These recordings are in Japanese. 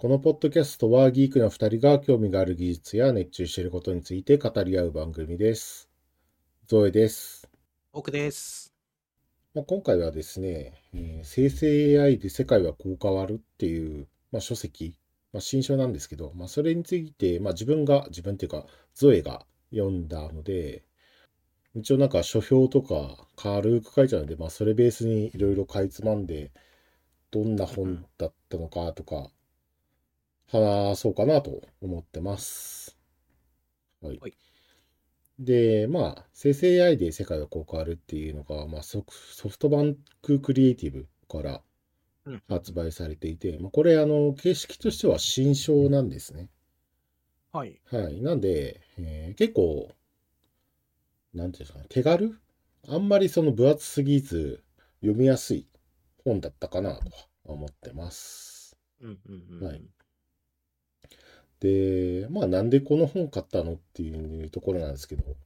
このポッドキャストはギークな2人が興味がある技術や熱中していることについて語り合う番組です。ゾエです。奥です。まあ、今回はですね、えー生成 AI で世界はこう変わるっていう、まあ、書籍、まあ、新書なんですけど、まあ、それについて、まあ、自分が、自分っていうか、ゾエが読んだので、一応なんか書評とか軽く書いてあるので、まあ、それベースにいろいろかいつまんで、どんな本だったのかとか、話そうかなと思ってます。はい。はいで、まあ、生成 AI で世界がこう変わるっていうのが、まあ、ソフトバンククリエイティブからうん発売されていて、まあ、これ、あの、形式としては新書なんですね。はい。はい。なんで、えー結構、なんていうんですかね、手軽？あんまりその分厚すぎず、読みやすい本だったかなと思ってます。うんうんうん。はいで、まあなんでこの本買ったのっていうところなんですけど、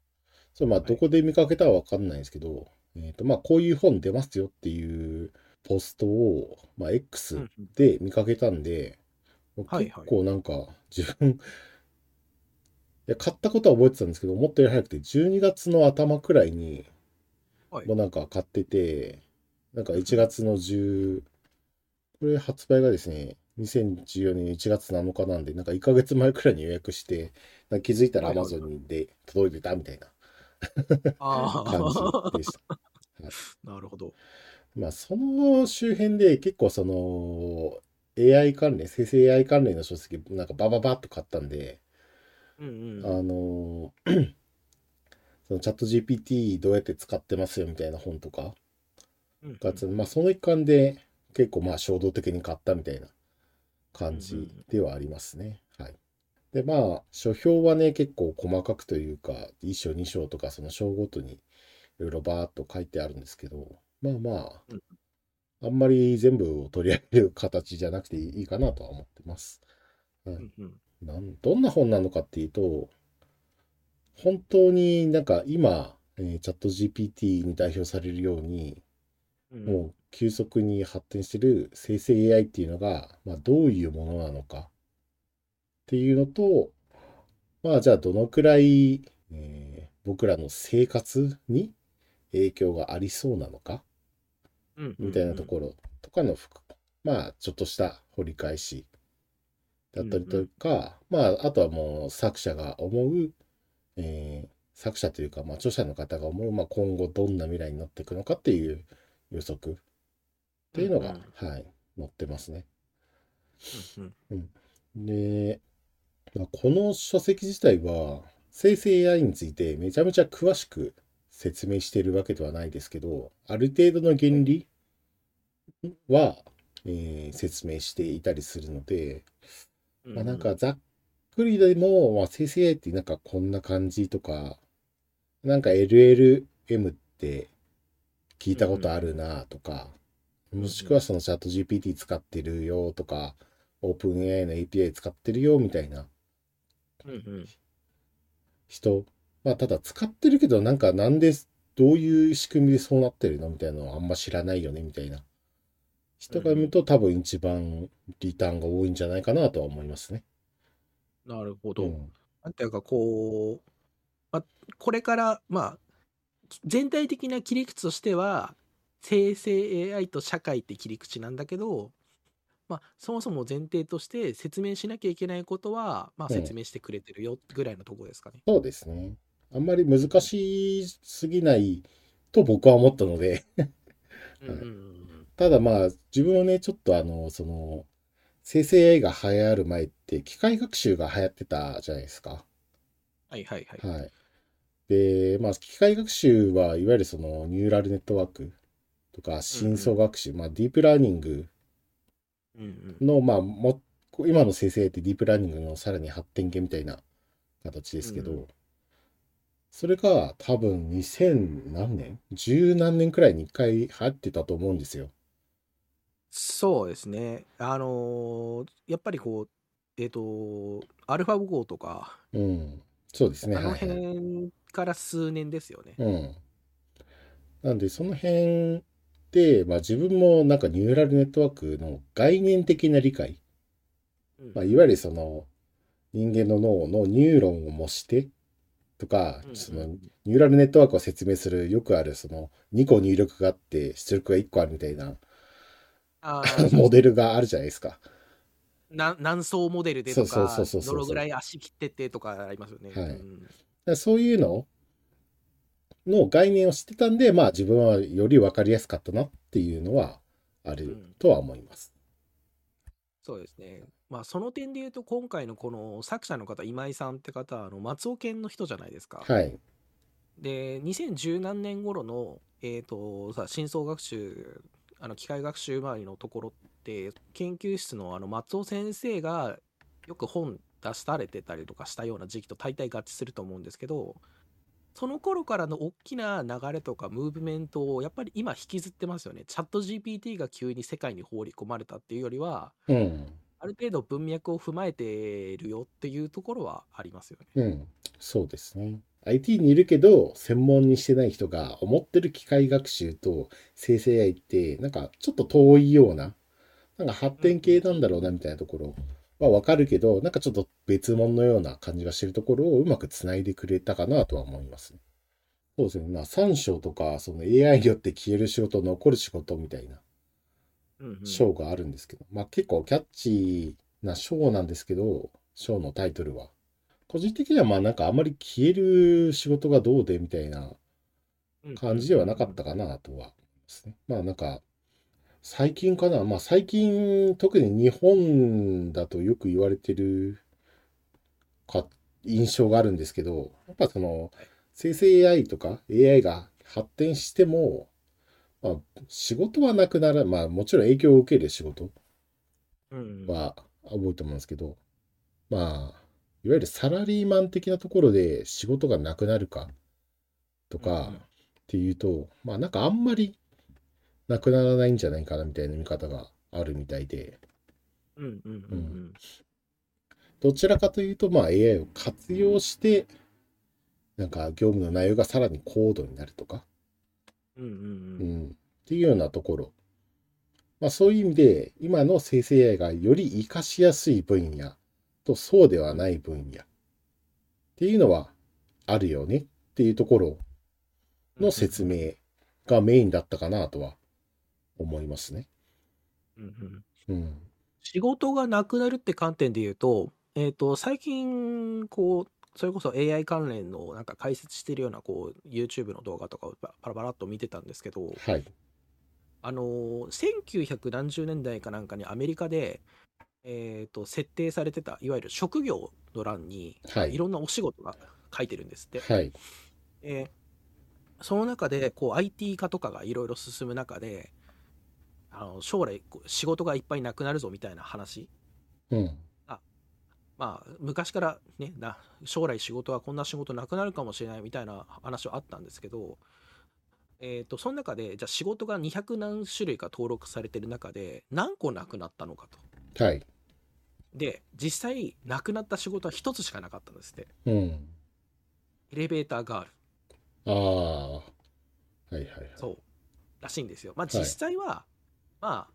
それまあい。どこで見かけたかわかんないんですけど、えっとまあこういう本出ますよっていうポストを、まあ X うんうん。で見かけたんで、はいはい。結構なんか自分、いや買ったことは覚えてたんですけど、思ったより早くて12月の頭くらいにはい。もうなんか買ってて、なんか1月の10、これ発売がですね、2014年1月7日なんで、なんか1ヶ月前くらいに予約して、気づいたら Amazon で届いてたみたいなあ 感あじでした。なるほど。まあ、その周辺で結構その AI 関連、生成 AI 関連の書籍、なんかバババッと買ったんで、うんうん。あの そのチャット GPT どうやって使ってますよみたいな本とかうんがつ、まあその一環で結構まあ衝動的に買ったみたいな感じではありますね。はい。でまあ書評はね結構細かくというか1章2章とかその章ごとにいろいろバーっと書いてあるんですけどまあまあうんあんまり全部を取り上げる形じゃなくていいかなとは思ってます。はいうんうんなんどんな本なのかっていうと、本当になんか今、えーチャット GPT に代表されるように、うんもう急速に発展してる生成 AI っていうのが、まあ、どういうものなのか。っていうのと、まあじゃあどのくらい、えー僕らの生活に影響がありそうなのかうんうんみたいなところとかのまあ、ちょっとした掘り返しだったりとか、まあ、あとはもう作者が思う、えー作者というか、まあ、著者の方が思う、まあ、今後どんな未来になっていくのかっていう予測。っていうのが、うんはい、載ってますね。うんで、まあ、この書籍自体は、生成 AI についてめちゃめちゃ詳しく説明しているわけではないですけど、ある程度の原理は、えー説明していたりするので、うんまあ、なんかざっくりでも、まあ、生成 AI ってなんかこんな感じとか、なんか LLM って聞いたことあるなとか、んもしくはそのチャット GPT 使ってるよとか、OpenAI の API 使ってるよみたいな人、まあただ使ってるけどなんかなんで、どういう仕組みでそうなってるのみたいなのはあんま知らないよねみたいな人が見ると多分一番リターンが多いんじゃないかなとは思いますね。なるほど。うんなんていうかこう、まあ、これからまあ全体的な切り口としては生成 AI と社会って切り口なんだけど、まあ、そもそも前提として説明しなきゃいけないことは、まあ、うん説明してくれてるよぐらいのところですかね。そうですね。あんまり難しすぎないと僕は思ったので、うんうんうんただまあ自分はね、ちょっとあの、その、生成 AI が流行る前って機械学習が流行ってたじゃないですか。はいはいはい。はい。で、まあ機械学習はいわゆるそのニューラルネットワークとか深層学習、まあディープラーニングうんうんの、まあも、今の生成ってディープラーニングのさらに発展系みたいな形ですけど、うんそれが多分2000何年十何年くらいに一回入ってたと思うんですよ。そうですね。あのーやっぱりこう、えっ、と、アルファ号とか、うん。そうですね。あのはいはい。辺から数年ですよね。うん。なんで、その辺で、まあ自分もなんかニューラルネットワークの概念的な理解うんまあ、いわゆるその人間の脳のニューロンを模してとか、うんうんそのニューラルネットワークを説明するよくあるその2個入力があって出力が1個あるみたいな モデルがあるじゃないですか。な何層モデルでとかどのぐらい足切ってってとかありますよね。はいうんそういうのの概念を知ってたんで、まあ自分はより分かりやすかったなっていうのはあるとは思います。そうですね。まあその点で言うと今回のこの作者の方今井さんって方はあの松尾県の人じゃないですか。はい。で2010何年頃の、えー、とさ深層学習あの機械学習周りのところって研究室のあの松尾先生がよく本出されてたりとかしたような時期と大体合致すると思うんですけどその頃からの大きな流れとかムーブメントをやっぱり今引きずってますよね。チャット GPT が急に世界に放り込まれたっていうよりはうん。ある程度文脈を踏まえてるよっていうところはありますよね。うん。そうですね。IT にいるけど、専門にしてない人が思ってる機械学習と生成 AI って、なんかちょっと遠いような、なんか発展系なんだろうなみたいなところはわかるけど、なんかちょっと別物のような感じがしてるところをうまくつないでくれたかなとは思いますね。そうですね。まあ、3章とか、その AI によって消える仕事、残る仕事みたいな章があるんですけど、まあ結構キャッチーな章なんですけど、章のタイトルは。個人的にはまあなんかあまり消える仕事がどうでみたいな感じではなかったかなとはすね。まあなんか、最近かな、まあ最近特に日本だとよく言われてるか印象があるんですけど、やっぱその生成 AI とか AI が発展しても、まあ仕事はなくなら、まあもちろん影響を受ける仕事うんは多いと思うんですけど、まあ、いわゆるサラリーマン的なところで仕事がなくなるかとかっていうと、まあなんかあんまりなくならないんじゃないかなみたいな見方があるみたいで、うんうんうんどちらかというと、まあ AI を活用して、なんか業務の内容がさらに高度になるとか、うんうんうん。ううん。ん、っていうようなところ。まあそういう意味で、今の生成 AI がより活かしやすい分野とそうではない分野。っていうのはあるよねっていうところの説明がメインだったかなとは思いますね。うんうんうん。仕事がなくなるって観点で言うと、えっ、と、最近、こう、それこそ AI 関連のなんか解説してるようなこう YouTube の動画とかをパパラパラっと見てたんですけど、はい。あのー、1900何十年代かなんかにアメリカで、えっ、と、設定されてた、いわゆる職業の欄に、はいいろんなお仕事が書いてるんですって。はい。えーその中でこう IT 化とかがいろいろ進む中であの将来仕事がいっぱいなくなるぞみたいな話？うん。まあ昔からねな将来仕事はこんな仕事なくなるかもしれないみたいな話はあったんですけどえー、とその中でじゃあ仕事が200何種類か登録されてる中で何個なくなったのかとはい。で実際なくなった仕事は1つしかなかったんですってうん。エレベーターガールああ。はいはいはい。そうらしいんですよ。まあはい実際は、まあ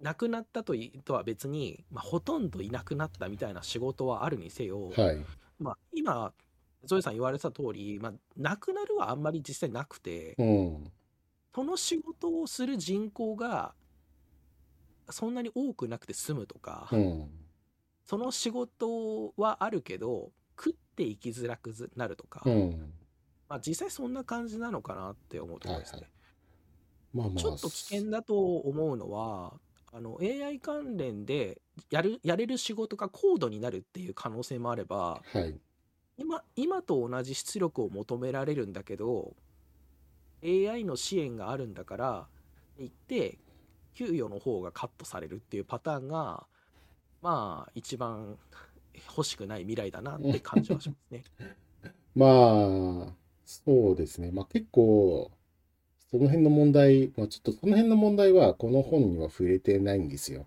亡くなったといとは別に、まあ、ほとんどいなくなったみたいな仕事はあるにせよ、はい。まあ、今ゾエさん言われた通り、まあ、なくなるはあんまり実際なくて、うん。その仕事をする人口がそんなに多くなくて済むとか、うん。その仕事はあるけど食っていきづらくなるとか、うん。まあ、実際そんな感じなのかなって思うところですね。はいまあまあ。ちょっと危険だと思うのは、あの AI 関連でやるやれる仕事が高度になるっていう可能性もあれば、はい。今今と同じ出力を求められるんだけど、AI の支援があるんだから、言って、給与の方がカットされるっていうパターンが、まあ、一番欲しくない未来だなって感じはしますね。まあ、そうですね。まあ結構、その辺の問題、まあちょっとその辺の問題はこの本には触れてないんですよ。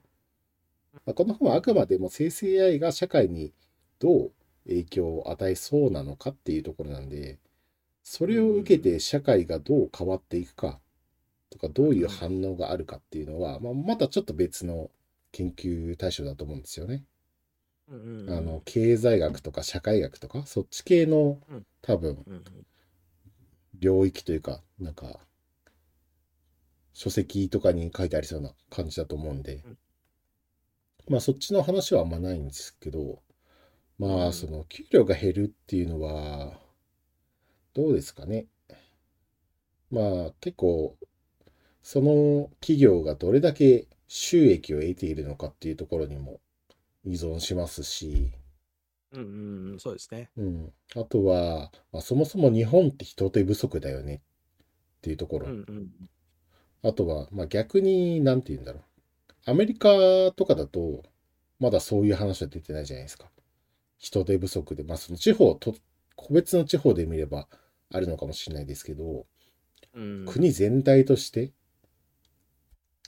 まあ、この本はあくまでも生成 AI が社会にどう影響を与えそうなのかっていうところなんで、それを受けて社会がどう変わっていくかとか、どういう反応があるかっていうのは、まあ、またちょっと別の研究対象だと思うんですよね。あの、経済学とか社会学とか、そっち系のうん多分領域というか、なんか、書籍とかに書いてありそうな感じだと思うんでうん、まあそっちの話はあんまないんですけど、まうんあその給料が減るっていうのは、どうですかね。まあ結構、その企業がどれだけ収益を得ているのかっていうところにも依存しますし、うんうんうんそうですね。うん。あとは、まあ、そもそも日本って人手不足だよねっていうところ。うんうんあとは、まあ、逆に、なんて言うんだろう。アメリカとかだと、まだそういう話は出てないじゃないですか。人手不足で、まあ、その地方と、個別の地方で見ればあるのかもしれないですけど、うん国全体としてっ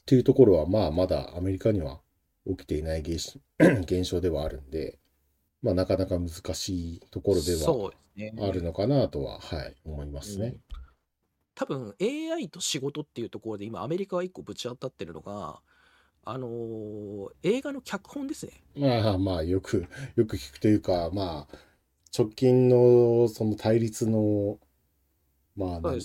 ていうところは、まあ、まだアメリカには起きていない 現象ではあるんで、まあ、なかなか難しいところでは。あるのかなとは、はい、思いますね。多分 AI と仕事っていうところで今アメリカは一個ぶち当たってるのが、あのー映画の脚本ですね。まあまあ、よく、よく聞くというか、まあ、直近のその対立の、まあ、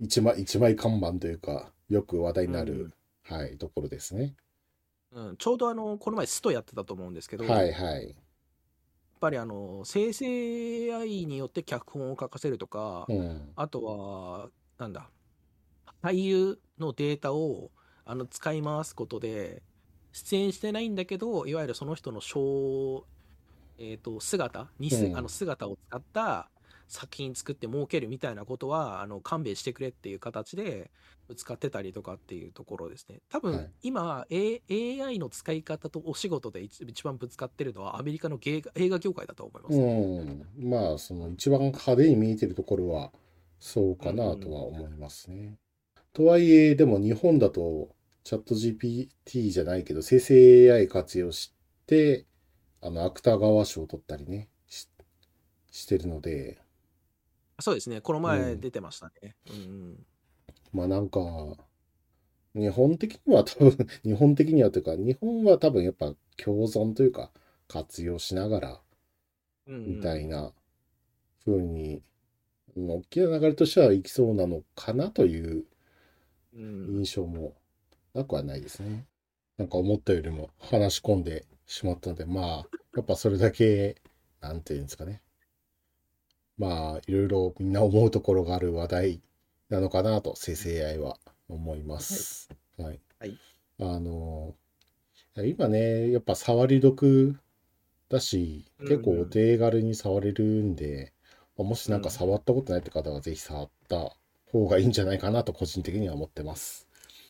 一枚、一枚看板というか、よく話題になうんる、はい、ところですね。うん、ちょうどあのこの前ストやってたと思うんですけど、はいやっはい。ぱりあの生成 AI によって脚本を書かせるとか、うん。あとはなんだ？俳優のデータをあの使い回すことで出演してないんだけどいわゆるその人の小、えー、と姿にす、うん。あの姿を使った作品作って儲けるみたいなことはあの勘弁してくれっていう形で使ってたりとかっていうところですね。多分、はい。今、A、AI の使い方とお仕事で一一番ぶつかってるのはアメリカの芸映画業界だと思います、うん。まあ、その一番派手に見えてるところは、そうかなとは思いますね。とはいえ、でも日本だと、チャット GPT じゃないけど、生成 AI 活用して、あの、芥川賞を取ったりね、ししてるので、そうですね。このうん。前出てましたね、うんうん。まあなんか、日本的には多分、日本的にはというか、日本は多分やっぱ共存というか、活用しながら、みたいな風に、うん大きな流れとしてはいきそうなのかなといううん印象もなくはないですね。なんか思ったよりも話し込んでしまったので、まあ、やっぱそれだけ、なんていうんですかね。まあ、いろいろみんな思うところがある話題なのかなと、生成 AI は思います。はい。はいあの、今ね、やっぱ触り得だし、結構お手軽に触れるんで、まあもしなんか触ったことないって方はぜひ触った方がいいんじゃないかなと個人的には思ってます。